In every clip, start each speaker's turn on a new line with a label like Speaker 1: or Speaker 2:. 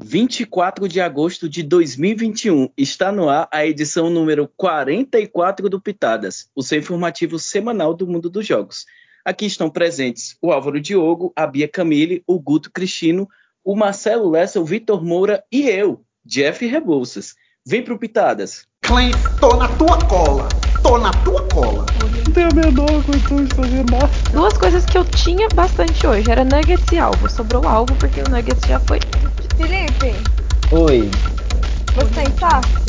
Speaker 1: 24 de agosto de 2021, está no ar a edição número 44 do Pitadas, o seu informativo semanal do mundo dos jogos. Aqui estão presentes o Álvaro Diogo, a Bia Camille, o Guto Cristino, o Marcelo Lessa, o Vitor Moura e eu, Jeff Rebouças. Vem pro Pitadas.
Speaker 2: Clem, tô na tua cola. Tô na tua cola.
Speaker 3: Não tenho a menor condição de fazer nada.
Speaker 4: Duas coisas que eu tinha bastante hoje era nuggets e alvo. Sobrou alvo porque o nuggets já foi.
Speaker 5: Felipe,
Speaker 6: Oi.
Speaker 5: você tem fácil?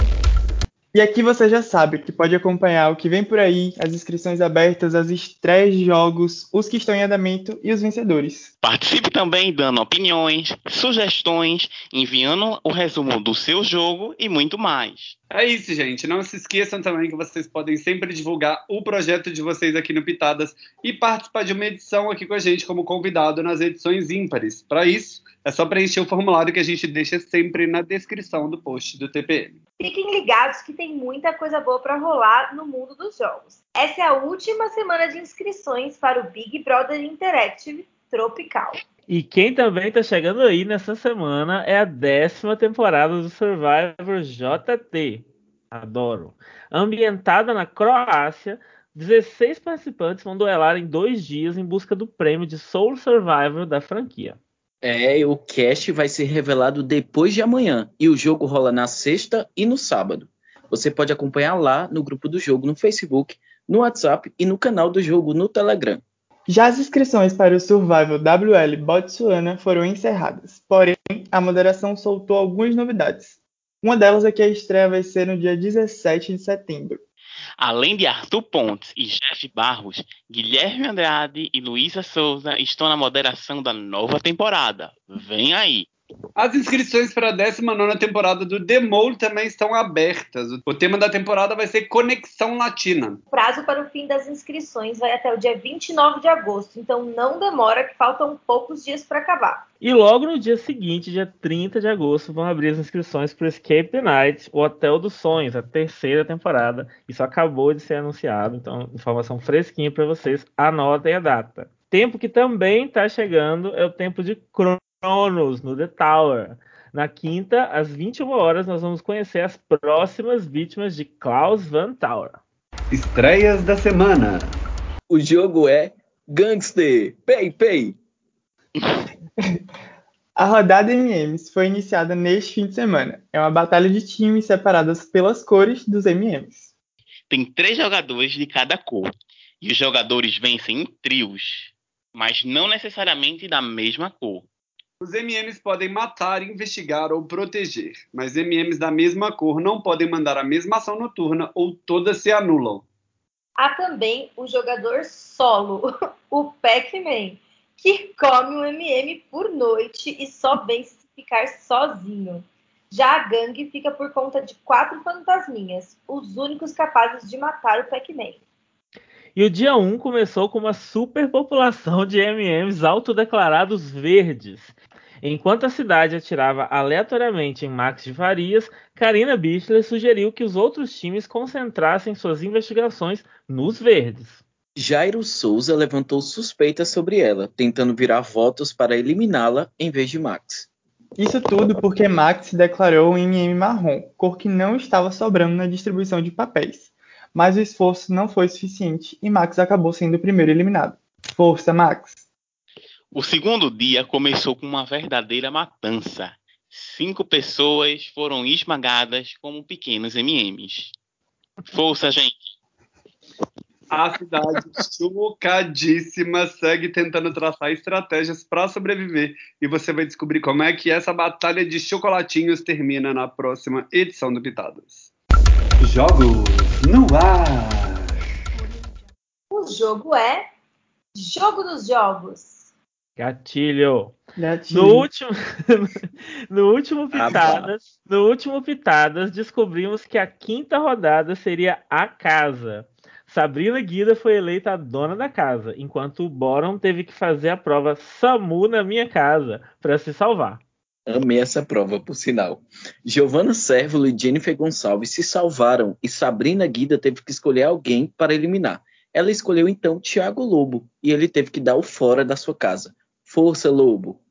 Speaker 3: E aqui você já sabe que pode acompanhar o que vem por aí, as inscrições abertas, as estreias de jogos, os que estão em andamento e os vencedores.
Speaker 7: Participe também dando opiniões, sugestões, enviando o resumo do seu jogo e muito mais.
Speaker 8: É isso, gente. Não se esqueçam também que vocês podem sempre divulgar o projeto de vocês aqui no Pitadas e participar de uma edição aqui com a gente como convidado nas edições ímpares. Para isso, é só preencher o formulário que a gente deixa sempre na descrição do post do TPM.
Speaker 5: Fiquem ligados que tem muita coisa boa para rolar no mundo dos jogos. Essa é a última semana de inscrições para o Big Brother Interactive Tropical.
Speaker 9: E quem também está chegando aí nessa semana é a décima temporada do Survivor JT. Adoro. Ambientada na Croácia, 16 participantes vão duelar em dois dias em busca do prêmio de Soul Survivor da franquia.
Speaker 1: É, o cast vai ser revelado depois de amanhã e o jogo rola na sexta e no sábado. Você pode acompanhar lá no grupo do jogo no Facebook, no WhatsApp e no canal do jogo no Telegram.
Speaker 3: Já as inscrições para o Survival WL Botsuana foram encerradas, porém a moderação soltou algumas novidades. Uma delas é que a estreia vai ser no dia 17 de setembro.
Speaker 7: Além de Arthur Pontes e Jeff Barros, Guilherme Andrade e Luísa Souza estão na moderação da nova temporada. Vem aí!
Speaker 8: As inscrições para a 19 temporada do Demol também estão abertas. O tema da temporada vai ser Conexão Latina.
Speaker 5: O prazo para o fim das inscrições vai até o dia 29 de agosto, então não demora, que faltam poucos dias para acabar.
Speaker 9: E logo no dia seguinte, dia 30 de agosto, vão abrir as inscrições para Escape the Night, o Hotel dos Sonhos, a terceira temporada. Isso acabou de ser anunciado, então informação fresquinha para vocês. Anotem a data. Tempo que também está chegando é o tempo de Cronos no The Tower. Na quinta, às 21 horas, nós vamos conhecer as próximas vítimas de Klaus Van Tower.
Speaker 8: Estreias da semana.
Speaker 1: O jogo é Gangster Pay Pay.
Speaker 3: A rodada MMs foi iniciada neste fim de semana. É uma batalha de times separadas pelas cores dos MMs.
Speaker 7: Tem três jogadores de cada cor. E os jogadores vencem em trios, mas não necessariamente da mesma cor.
Speaker 8: Os MMs podem matar, investigar ou proteger, mas MMs da mesma cor não podem mandar a mesma ação noturna ou todas se anulam.
Speaker 5: Há também o jogador solo, o Pac-Man, que come um MM por noite e só vence se ficar sozinho. Já a gangue fica por conta de quatro fantasminhas, os únicos capazes de matar o Pac-Man.
Speaker 9: E o dia 1 começou com uma superpopulação de MMs autodeclarados verdes. Enquanto a cidade atirava aleatoriamente em Max de Farias, Karina Bichler sugeriu que os outros times concentrassem suas investigações nos verdes.
Speaker 1: Jairo Souza levantou suspeitas sobre ela, tentando virar votos para eliminá-la em vez de Max.
Speaker 3: Isso tudo porque Max se declarou um MM marrom, cor que não estava sobrando na distribuição de papéis. Mas o esforço não foi suficiente e Max acabou sendo o primeiro eliminado. Força, Max!
Speaker 7: O segundo dia começou com uma verdadeira matança. Cinco pessoas foram esmagadas como pequenos MMs. Força, gente!
Speaker 8: A cidade chocadíssima segue tentando traçar estratégias para sobreviver e você vai descobrir como é que essa batalha de chocolatinhos termina na próxima edição do Pitadas. Jogos no ar.
Speaker 5: O jogo é Jogo dos Jogos.
Speaker 9: Gatilho.
Speaker 3: Gatilho.
Speaker 9: No último, no último Pitadas, no último Pitadas, descobrimos que a quinta rodada seria a casa. Sabrina Guida foi eleita a dona da casa, enquanto o Boron teve que fazer a prova SAMU na minha casa para se salvar.
Speaker 1: Amei essa prova, por sinal. Giovanna Servolo e Jennifer Gonçalves se salvaram e Sabrina Guida teve que escolher alguém para eliminar. Ela escolheu então Tiago Lobo e ele teve que dar o fora da sua casa. Força, Lobo!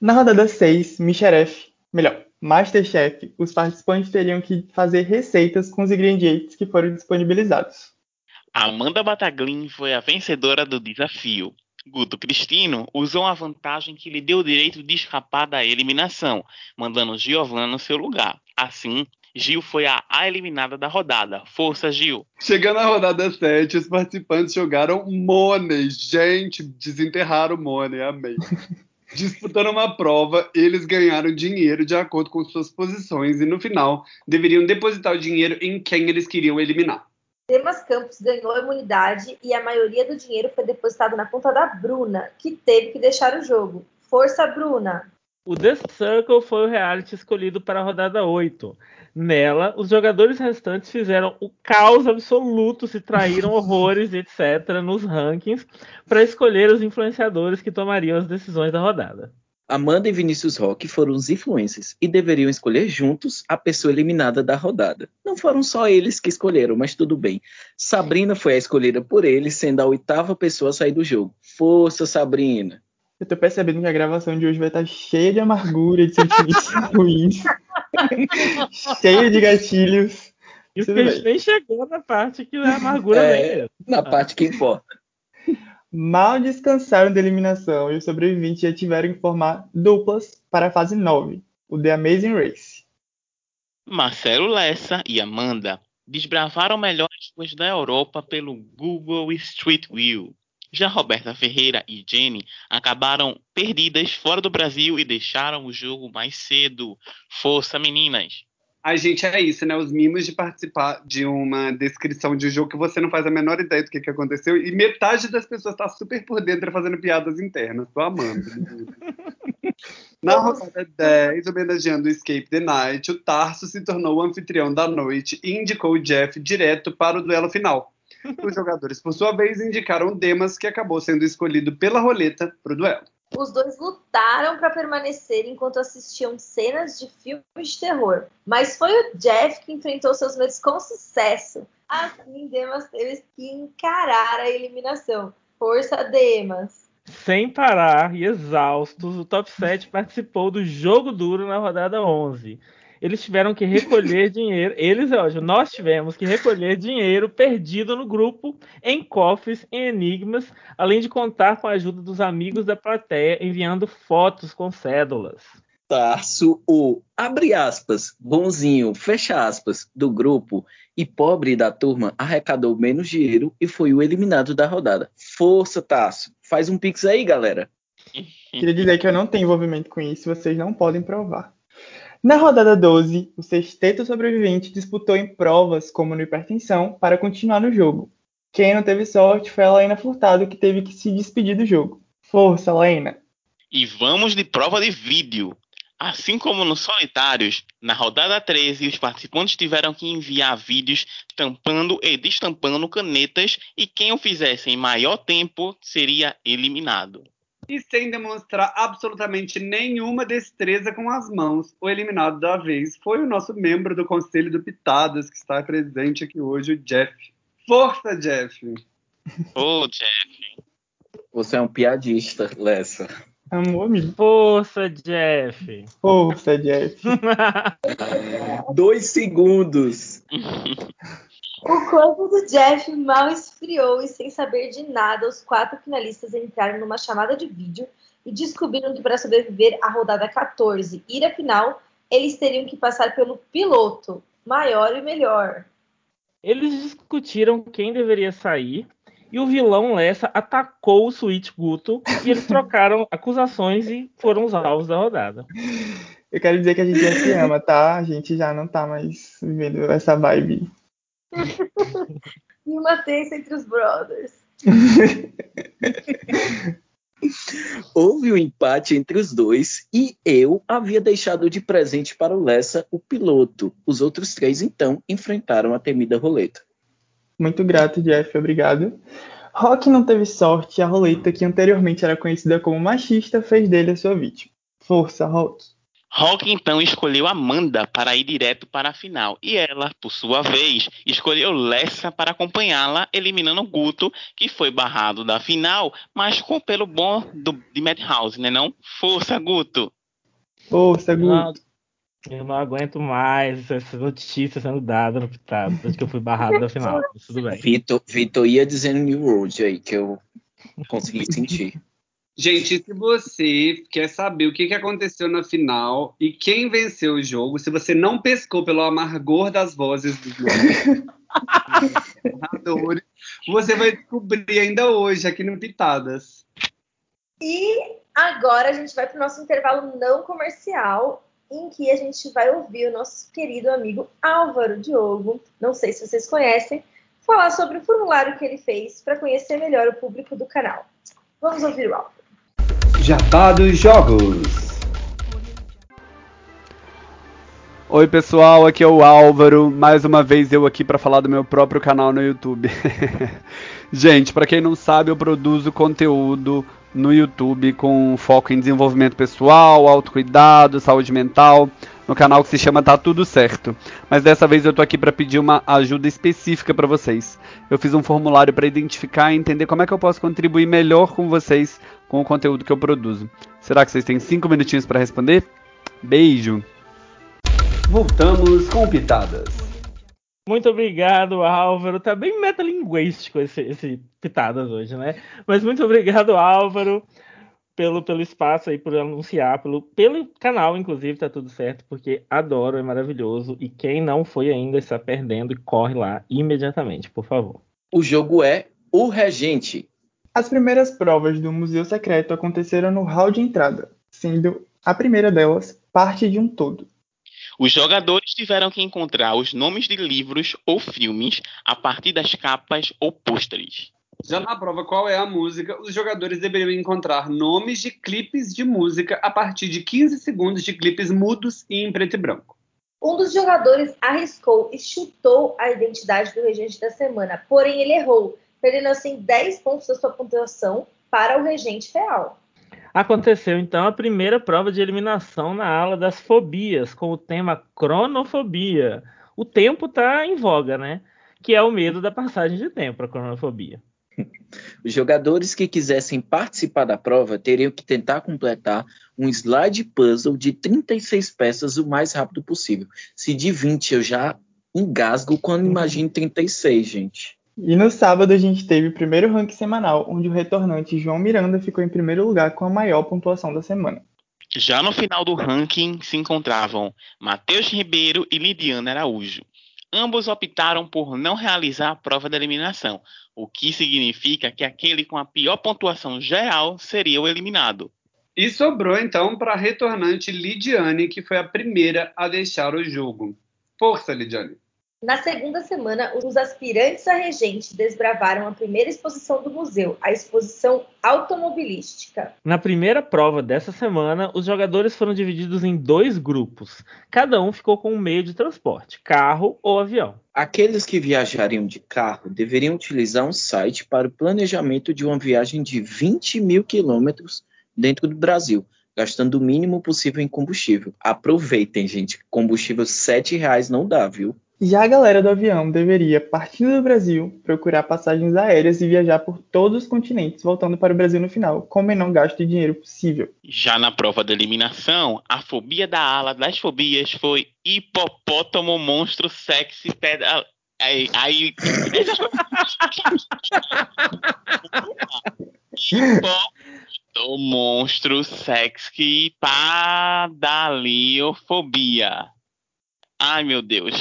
Speaker 3: Na rodada 6, Micharef Melhor, Masterchef, os participantes teriam que fazer receitas com os ingredientes que foram disponibilizados.
Speaker 7: Amanda Bataglin foi a vencedora do desafio. Guto Cristino usou a vantagem que lhe deu o direito de escapar da eliminação, mandando Giovanna no seu lugar. Assim, Gil foi a, a eliminada da rodada. Força, Gil!
Speaker 8: Chegando à rodada 7, os participantes jogaram Money. Gente, desenterraram Money, amei. Disputando uma prova, eles ganharam dinheiro de acordo com suas posições e no final deveriam depositar o dinheiro em quem eles queriam eliminar.
Speaker 5: Demas Campos ganhou a imunidade e a maioria do dinheiro foi depositado na conta da Bruna, que teve que deixar o jogo. Força, Bruna!
Speaker 9: O The Circle foi o reality escolhido para a rodada 8. Nela, os jogadores restantes fizeram o caos absoluto, se traíram horrores, etc., nos rankings, para escolher os influenciadores que tomariam as decisões da rodada.
Speaker 1: Amanda e Vinícius Roque foram os influencers e deveriam escolher juntos a pessoa eliminada da rodada. Não foram só eles que escolheram, mas tudo bem. Sabrina foi a escolhida por eles, sendo a oitava pessoa a sair do jogo. Força, Sabrina!
Speaker 3: Eu tô percebendo que a gravação de hoje vai estar cheia de amargura, de sentimentos ruins, cheia de gatilhos.
Speaker 9: Que a gente nem chegou na parte que é amargura é,
Speaker 1: mesmo. Na parte que importa.
Speaker 3: Mal descansaram da eliminação e os sobreviventes já tiveram que formar duplas para a fase 9, o The Amazing Race.
Speaker 7: Marcelo Lessa e Amanda desbravaram melhores ruas da Europa pelo Google Street View. Já Roberta Ferreira e Jenny acabaram perdidas fora do Brasil e deixaram o jogo mais cedo. Força, meninas!
Speaker 8: Ai, gente, é isso, né? Os mimos de participar de uma descrição de um jogo que você não faz a menor ideia do que, que aconteceu e metade das pessoas tá super por dentro fazendo piadas internas. Tô amando. Na rodada 10, homenageando o Escape the Night, o Tarso se tornou o anfitrião da noite e indicou o Jeff direto para o duelo final. Os jogadores, por sua vez, indicaram Demas, que acabou sendo escolhido pela roleta para o duelo.
Speaker 5: Os dois lutaram para permanecer enquanto assistiam cenas de filmes de terror, mas foi o Jeff que enfrentou seus medos com sucesso. Assim, Demas teve que encarar a eliminação. Força, Demas!
Speaker 9: Sem parar e exaustos, o top 7 participou do jogo duro na rodada 11 eles tiveram que recolher dinheiro. Eles, hoje, nós tivemos que recolher dinheiro perdido no grupo, em cofres, em enigmas, além de contar com a ajuda dos amigos da plateia, enviando fotos com cédulas.
Speaker 1: Tarso, o abre aspas, bonzinho, fecha aspas, do grupo e pobre da turma arrecadou menos dinheiro e foi o eliminado da rodada. Força, Tarso. Faz um pix aí, galera.
Speaker 3: Queria dizer que eu não tenho envolvimento com isso, vocês não podem provar. Na rodada 12, o sexteto sobrevivente disputou em provas como no hipertensão para continuar no jogo. Quem não teve sorte foi a Laina Furtado, que teve que se despedir do jogo. Força, Laina!
Speaker 7: E vamos de prova de vídeo. Assim como nos solitários, na rodada 13, os participantes tiveram que enviar vídeos tampando e destampando canetas e quem o fizesse em maior tempo seria eliminado
Speaker 8: e sem demonstrar absolutamente nenhuma destreza com as mãos. O eliminado da vez foi o nosso membro do Conselho do Pitadas, que está presente aqui hoje, o Jeff. Força, Jeff!
Speaker 7: Ô, oh, Jeff!
Speaker 1: Você é um piadista, Lessa.
Speaker 3: Amor-me.
Speaker 9: Força, Jeff!
Speaker 3: Força, Jeff!
Speaker 1: Dois segundos!
Speaker 5: O corpo do Jeff mal esfriou e, sem saber de nada, os quatro finalistas entraram numa chamada de vídeo e descobriram que para sobreviver à rodada 14 e ir à final, eles teriam que passar pelo piloto, maior e melhor.
Speaker 9: Eles discutiram quem deveria sair e o vilão Lessa atacou o Sweet Guto e eles trocaram acusações e foram os alvos da rodada.
Speaker 3: Eu quero dizer que a gente já se ama, tá? A gente já não tá mais vivendo essa vibe
Speaker 5: e uma tensa entre os brothers.
Speaker 1: Houve um empate entre os dois e eu havia deixado de presente para o Lessa o piloto. Os outros três, então, enfrentaram a temida roleta.
Speaker 3: Muito grato, Jeff, obrigado. Rock não teve sorte e a roleta, que anteriormente era conhecida como machista, fez dele a sua vítima. Força, Rock.
Speaker 7: Hulk então escolheu Amanda para ir direto para a final e ela, por sua vez, escolheu Lessa para acompanhá-la, eliminando Guto, que foi barrado da final, mas com pelo bom do, de Madhouse, né não? Força, Guto!
Speaker 3: Força, Guto!
Speaker 9: Eu não aguento mais essa notícia sendo dada no Pitado, desde que eu fui barrado da final. Mas tudo bem.
Speaker 1: Vitor, Vitor ia dizendo New World aí, que eu consegui sentir.
Speaker 8: Gente, se você quer saber o que que aconteceu na final e quem venceu o jogo, se você não pescou pelo amargor das vozes dos narradores, você vai descobrir ainda hoje aqui no Pitadas.
Speaker 5: E agora a gente vai para o nosso intervalo não comercial, em que a gente vai ouvir o nosso querido amigo Álvaro Diogo, não sei se vocês conhecem, falar sobre o formulário que ele fez para conhecer melhor o público do canal. Vamos ouvir o Álvaro.
Speaker 8: Jabá dos Jogos. Oi pessoal, aqui é o Álvaro, mais uma vez eu aqui para falar do meu próprio canal no YouTube. Gente, para quem não sabe, eu produzo conteúdo no YouTube com foco em desenvolvimento pessoal, autocuidado, saúde mental, no canal que se chama Tá Tudo Certo. Mas dessa vez eu tô aqui para pedir uma ajuda específica para vocês. Eu fiz um formulário para identificar e entender como é que eu posso contribuir melhor com vocês com o conteúdo que eu produzo. Será que vocês têm cinco minutinhos para responder? Beijo. Voltamos com pitadas.
Speaker 9: Muito obrigado, Álvaro. Tá bem metalinguístico esse, esse Pitadas hoje, né? Mas muito obrigado, Álvaro, pelo, pelo espaço aí, por anunciar, pelo, pelo canal, inclusive, tá tudo certo, porque adoro, é maravilhoso. E quem não foi ainda está perdendo e corre lá imediatamente, por favor.
Speaker 1: O jogo é O Regente.
Speaker 3: As primeiras provas do Museu Secreto aconteceram no hall de entrada, sendo a primeira delas parte de um todo.
Speaker 7: Os jogadores tiveram que encontrar os nomes de livros ou filmes a partir das capas ou pôsteres.
Speaker 8: Já na prova qual é a música, os jogadores deveriam encontrar nomes de clipes de música a partir de 15 segundos de clipes mudos e em preto e branco.
Speaker 5: Um dos jogadores arriscou e chutou a identidade do regente da semana, porém ele errou, perdendo assim 10 pontos da sua pontuação para o regente real.
Speaker 9: Aconteceu então a primeira prova de eliminação na ala das fobias, com o tema cronofobia. O tempo está em voga, né? Que é o medo da passagem de tempo, a cronofobia.
Speaker 1: Os jogadores que quisessem participar da prova teriam que tentar completar um slide puzzle de 36 peças o mais rápido possível. Se de 20 eu já engasgo quando imagino 36, gente.
Speaker 3: E no sábado a gente teve o primeiro ranking semanal, onde o retornante João Miranda ficou em primeiro lugar com a maior pontuação da semana.
Speaker 7: Já no final do ranking se encontravam Matheus Ribeiro e Lidiana Araújo. Ambos optaram por não realizar a prova da eliminação, o que significa que aquele com a pior pontuação geral seria o eliminado.
Speaker 8: E sobrou então para a retornante Lidiane, que foi a primeira a deixar o jogo. Força, Lidiane!
Speaker 5: Na segunda semana, os aspirantes a regente desbravaram a primeira exposição do museu, a exposição automobilística.
Speaker 9: Na primeira prova dessa semana, os jogadores foram divididos em dois grupos. Cada um ficou com um meio de transporte, carro ou avião.
Speaker 1: Aqueles que viajariam de carro deveriam utilizar um site para o planejamento de uma viagem de 20 mil quilômetros dentro do Brasil, gastando o mínimo possível em combustível. Aproveitem, gente. Combustível R$ 7,00 não dá, viu?
Speaker 3: Já a galera do avião deveria, partindo do Brasil, procurar passagens aéreas e viajar por todos os continentes, voltando para o Brasil no final, com o menor gasto de dinheiro possível.
Speaker 7: Já na prova da eliminação, a fobia da ala das fobias foi hipopótamo monstro sexy pedal. Aí. aí... Hipopótamo monstro sexy padaliofobia. Ai, meu Deus.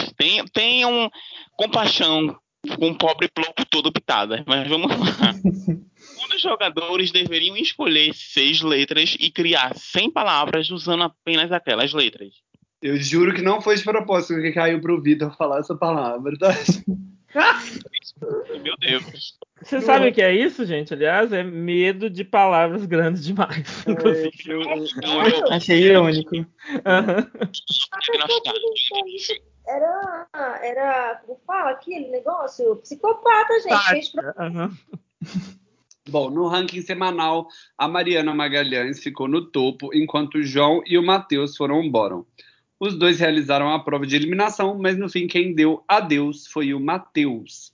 Speaker 7: Tenham compaixão com o pobre ploco todo pitada. Mas vamos lá. Os jogadores deveriam escolher seis letras e criar 100 palavras usando apenas aquelas letras.
Speaker 8: Eu juro que não foi de propósito que caiu pro Vitor falar essa palavra, tá?
Speaker 7: Meu Deus.
Speaker 9: Você sabe o que é isso, gente? Aliás, é medo de palavras grandes demais. inclusive.
Speaker 8: eu- eu-
Speaker 3: Achei irônico.
Speaker 5: Era, era, como fala aquele negócio? Psicopata, gente. Fez pra-
Speaker 9: Aham.
Speaker 8: Bom, no ranking semanal, a Mariana Magalhães ficou no topo, enquanto o João e o Matheus foram embora. Os dois realizaram a prova de eliminação, mas no fim quem deu adeus foi o Matheus.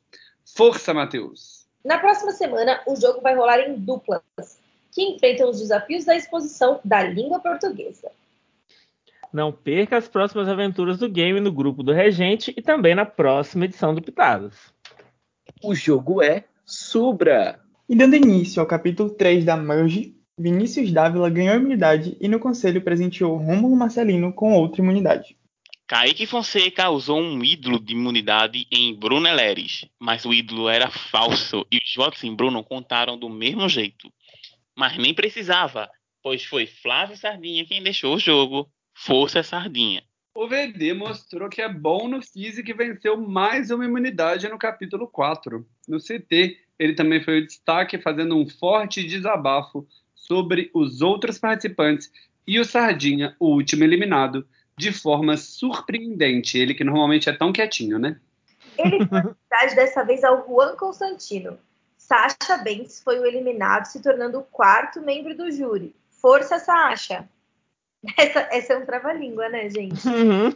Speaker 8: Força, Matheus!
Speaker 5: Na próxima semana, o jogo vai rolar em duplas, que enfrentam os desafios da exposição da língua portuguesa.
Speaker 9: Não perca as próximas aventuras do game no grupo do Regente e também na próxima edição do Pitadas.
Speaker 1: O jogo é Subra.
Speaker 3: E dando início ao capítulo 3 da Merge, Vinícius Dávila ganhou imunidade e no conselho presenteou Rômulo Marcelino com outra imunidade.
Speaker 7: Kaique Fonseca usou um ídolo de imunidade em Bruno Eleres, mas o ídolo era falso e os votos em Bruno contaram do mesmo jeito. Mas nem precisava, pois foi Flávio Sardinha quem deixou o jogo. Força Sardinha.
Speaker 8: O VD mostrou que é bom no físico e venceu mais uma imunidade no capítulo 4. No CT, ele também foi o destaque fazendo um forte desabafo sobre os outros participantes e o Sardinha, o último eliminado, de forma surpreendente. Ele que normalmente é tão quietinho, né?
Speaker 5: Ele foi imunidade dessa vez ao Juan Constantino. Sasha Banks foi o eliminado, se tornando o quarto membro do júri. Força, Sasha! Essa, essa é um trava-língua, né, gente?
Speaker 9: Uhum.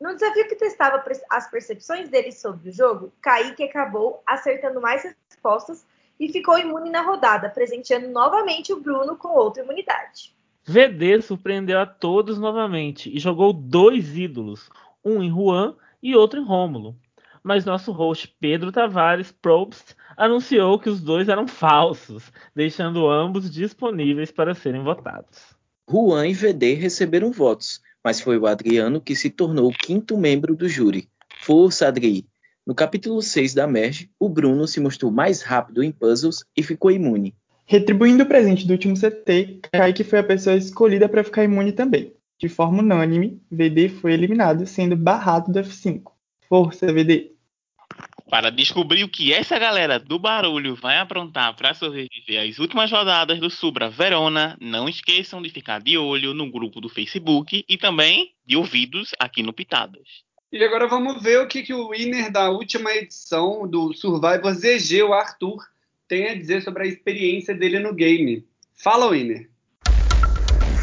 Speaker 5: No desafio que testava as percepções dele sobre o jogo, Kaique acabou acertando mais respostas e ficou imune na rodada, presenteando novamente o Bruno com outra imunidade.
Speaker 9: VD surpreendeu a todos novamente e jogou dois ídolos, um em Juan e outro em Rômulo. Mas nosso host Pedro Tavares Probst anunciou que os dois eram falsos, deixando ambos disponíveis para serem votados.
Speaker 1: Juan e VD receberam votos, mas foi o Adriano que se tornou o quinto membro do júri. Força, Adri! No capítulo 6 da Merge, o Bruno se mostrou mais rápido em puzzles e ficou imune.
Speaker 3: Retribuindo o presente do último CT, Kaique foi a pessoa escolhida para ficar imune também. De forma unânime, VD foi eliminado, sendo barrado do F5. Força, VD!
Speaker 7: Para descobrir o que essa galera do barulho vai aprontar para sobreviver às últimas rodadas do Subra Verona, não esqueçam de ficar de olho no grupo do Facebook e também de ouvidos aqui no Pitadas.
Speaker 8: E agora vamos ver o que, que o winner da última edição do Survivor ZG, o Arthur, tem a dizer sobre a experiência dele no game. Fala, Winner.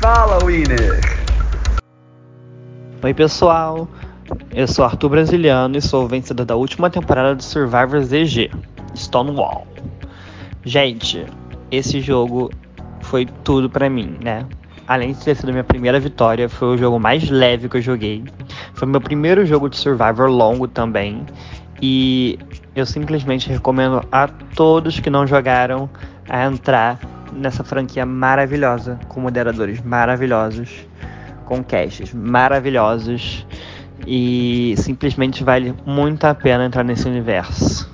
Speaker 2: Fala, Winner.
Speaker 6: Oi, pessoal. Eu sou Arthur Brasiliano e sou o vencedor da última temporada do Survivor ZG, Stonewall. Gente, esse jogo foi tudo para mim, né? Além de ter sido minha primeira vitória, foi o jogo mais leve que eu joguei. Foi meu primeiro jogo de Survivor longo também. E eu simplesmente recomendo a todos que não jogaram a entrar nessa franquia maravilhosa, com moderadores maravilhosos, com caches maravilhosos e simplesmente vale muito a pena entrar nesse universo.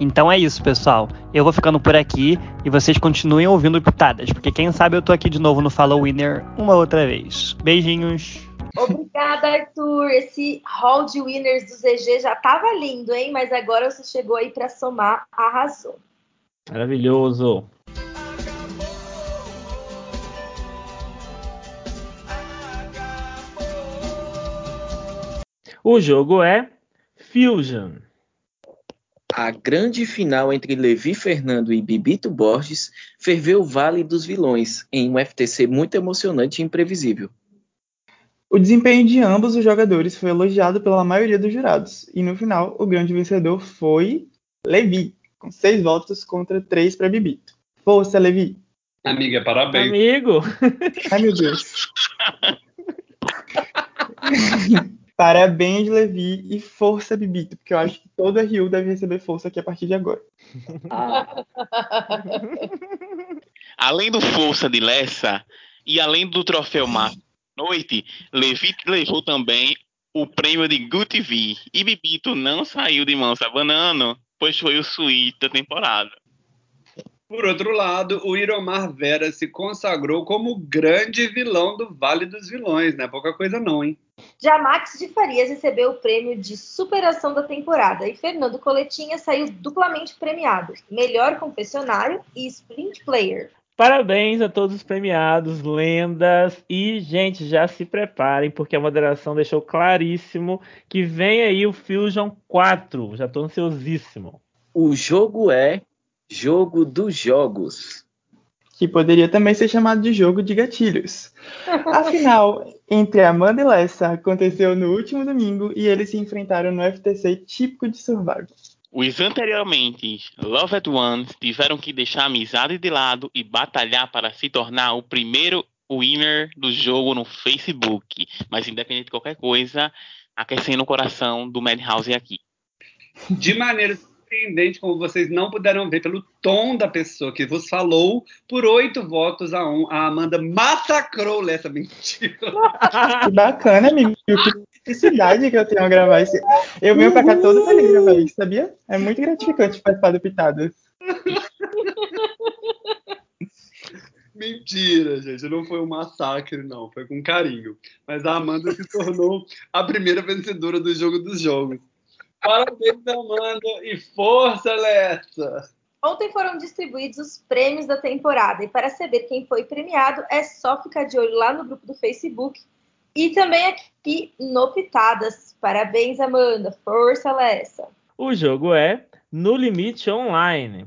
Speaker 6: Então é isso, pessoal. Eu vou ficando por aqui e vocês continuem ouvindo Pitadas, porque quem sabe eu tô aqui de novo no Follow Winner uma outra vez. Beijinhos.
Speaker 5: Obrigada, Arthur. Esse hall de winners do ZG já tava lindo, hein? Mas agora você chegou aí para somar, arrasou.
Speaker 9: Maravilhoso. O jogo é Fusion.
Speaker 1: A grande final entre Levi Fernando e Bibito Borges ferveu o Vale dos Vilões, em um FTC muito emocionante e imprevisível.
Speaker 3: O desempenho de ambos os jogadores foi elogiado pela maioria dos jurados, e no final o grande vencedor foi Levi, com seis votos contra três para Bibito. Força, Levi!
Speaker 8: Amiga, parabéns.
Speaker 9: Amigo!
Speaker 3: Ai, meu Deus! Parabéns, Levi, e força, Bibito, porque eu acho que todo RU deve receber força aqui a partir de agora.
Speaker 7: Além do Força de Lessa e além do troféu Márcio Noite, Levi levou também o prêmio de Good TV. E Bibito não saiu de mãos abanando, pois foi o suíte da temporada.
Speaker 8: Por outro lado, o Iromar Vera se consagrou como o grande vilão do Vale dos Vilões, né? Pouca coisa não, hein?
Speaker 5: Já Max de Farias recebeu o prêmio de superação da temporada e Fernando Coletinha saiu duplamente premiado, melhor confessionário e sprint player.
Speaker 9: Parabéns a todos os premiados, lendas e gente, já se preparem porque a moderação deixou claríssimo que vem aí o Fusion 4. Já estou ansiosíssimo.
Speaker 1: O jogo é Jogo dos Jogos.
Speaker 3: Que poderia também ser chamado de jogo de gatilhos. A final entre Amanda e Lessa aconteceu no último domingo e eles se enfrentaram no FTC típico de Survivor.
Speaker 7: Os anteriormente Loved Ones tiveram que deixar a amizade de lado e batalhar para se tornar o primeiro winner do jogo no Facebook. Mas independente de qualquer coisa, aquecendo o coração do Madhouse aqui.
Speaker 8: De maneira surpreendente, como vocês não puderam ver pelo tom da pessoa que vos falou, por oito votos a um, a Amanda massacrou essa mentira.
Speaker 3: Que bacana, amigo. Que felicidade que eu tenho a gravar isso. Eu venho pra cá todo feliz gravar isso, sabia? É muito gratificante participar do Pitadas.
Speaker 8: Mentira, gente. Não foi um massacre, não. Foi com carinho. Mas a Amanda se tornou a primeira vencedora do jogo dos jogos. Parabéns, Amanda. E força, Lessa!
Speaker 5: Ontem foram distribuídos os prêmios da temporada e para saber quem foi premiado é só ficar de olho lá no grupo do Facebook e também aqui no Pitadas. Parabéns, Amanda. Força, Lessa.
Speaker 9: O jogo é No Limite Online.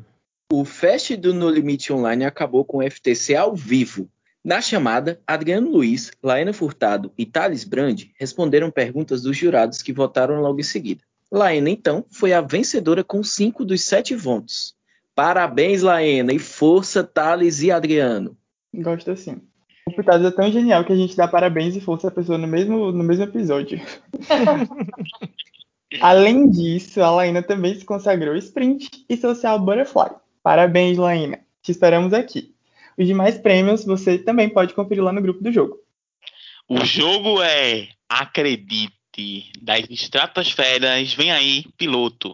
Speaker 1: O Fest do No Limite Online acabou com o FTC ao vivo. Na chamada, Adriano Luiz, Laena Furtado e Thales Brandi responderam perguntas dos jurados que votaram logo em seguida. Laena, então, foi a vencedora com cinco dos sete votos. Parabéns, Laena, e força, Thales e Adriano.
Speaker 3: Gosto assim. O Pitadas é tão genial que a gente dá parabéns e força à pessoa no mesmo, no mesmo episódio. Além disso, a Laína também se consagrou Sprint e Social Butterfly. Parabéns, Laína. Te esperamos aqui. Os demais prêmios você também pode conferir lá no grupo do jogo.
Speaker 7: O jogo é Acredite, das estratosferas, vem aí, piloto.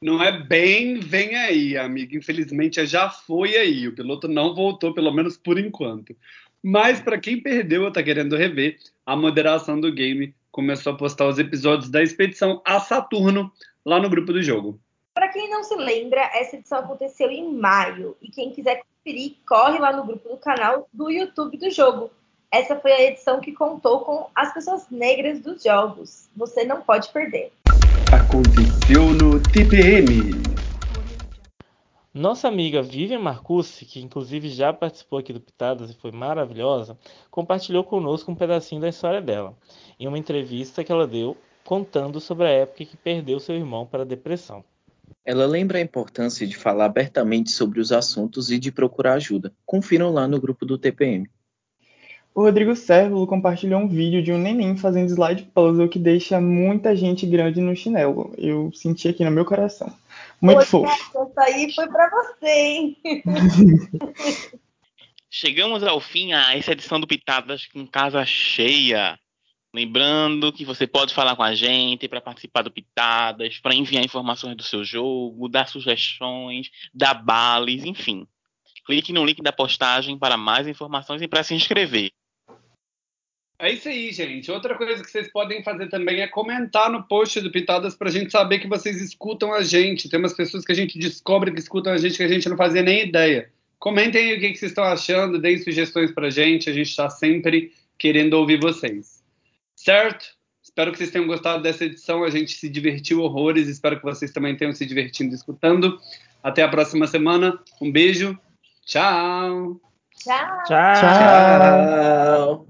Speaker 8: Não é bem, vem aí, amigo. Infelizmente já foi aí. O piloto não voltou, pelo menos por enquanto. Mas para quem perdeu ou tá querendo rever, a moderação do game começou a postar os episódios da expedição a Saturno lá no grupo do jogo.
Speaker 5: Para quem não se lembra, essa edição aconteceu em maio e quem quiser conferir, corre lá no grupo do canal do YouTube do jogo. Essa foi a edição que contou com as pessoas negras dos jogos. Você não pode perder.
Speaker 8: Aconteceu no TPM.
Speaker 9: Nossa amiga Vivian Marcucci, que inclusive já participou aqui do Pitadas e foi maravilhosa, compartilhou conosco um pedacinho da história dela, em uma entrevista que ela deu contando sobre a época que perdeu seu irmão para a depressão.
Speaker 1: Ela lembra a importância de falar abertamente sobre os assuntos e de procurar ajuda. Confiram lá no grupo do TPM.
Speaker 3: O Rodrigo Sérvulo compartilhou um vídeo de um neném fazendo slide puzzle que deixa muita gente grande no chinelo. Eu senti aqui no meu coração. Muito
Speaker 5: Poxa,
Speaker 3: fofo.
Speaker 5: Essa aí foi para você, hein?
Speaker 7: Chegamos ao fim a essa edição do Pitadas com casa cheia. Lembrando que você pode falar com a gente para participar do Pitadas, para enviar informações do seu jogo, dar sugestões, dar bales, enfim. Clique no link da postagem para mais informações e para se inscrever.
Speaker 8: É isso aí, gente. Outra coisa que vocês podem fazer também é comentar no post do Pitadas pra gente saber que vocês escutam a gente. Tem umas pessoas que a gente descobre que escutam a gente que a gente não fazia nem ideia. Comentem aí o que, que vocês estão achando, deem sugestões pra gente. A gente está sempre querendo ouvir vocês. Certo? Espero que vocês tenham gostado dessa edição. A gente se divertiu horrores. Espero que vocês também tenham se divertindo escutando. Até a próxima semana. Um beijo.
Speaker 5: Tchau.
Speaker 9: Tchau.
Speaker 3: Tchau.
Speaker 1: Tchau.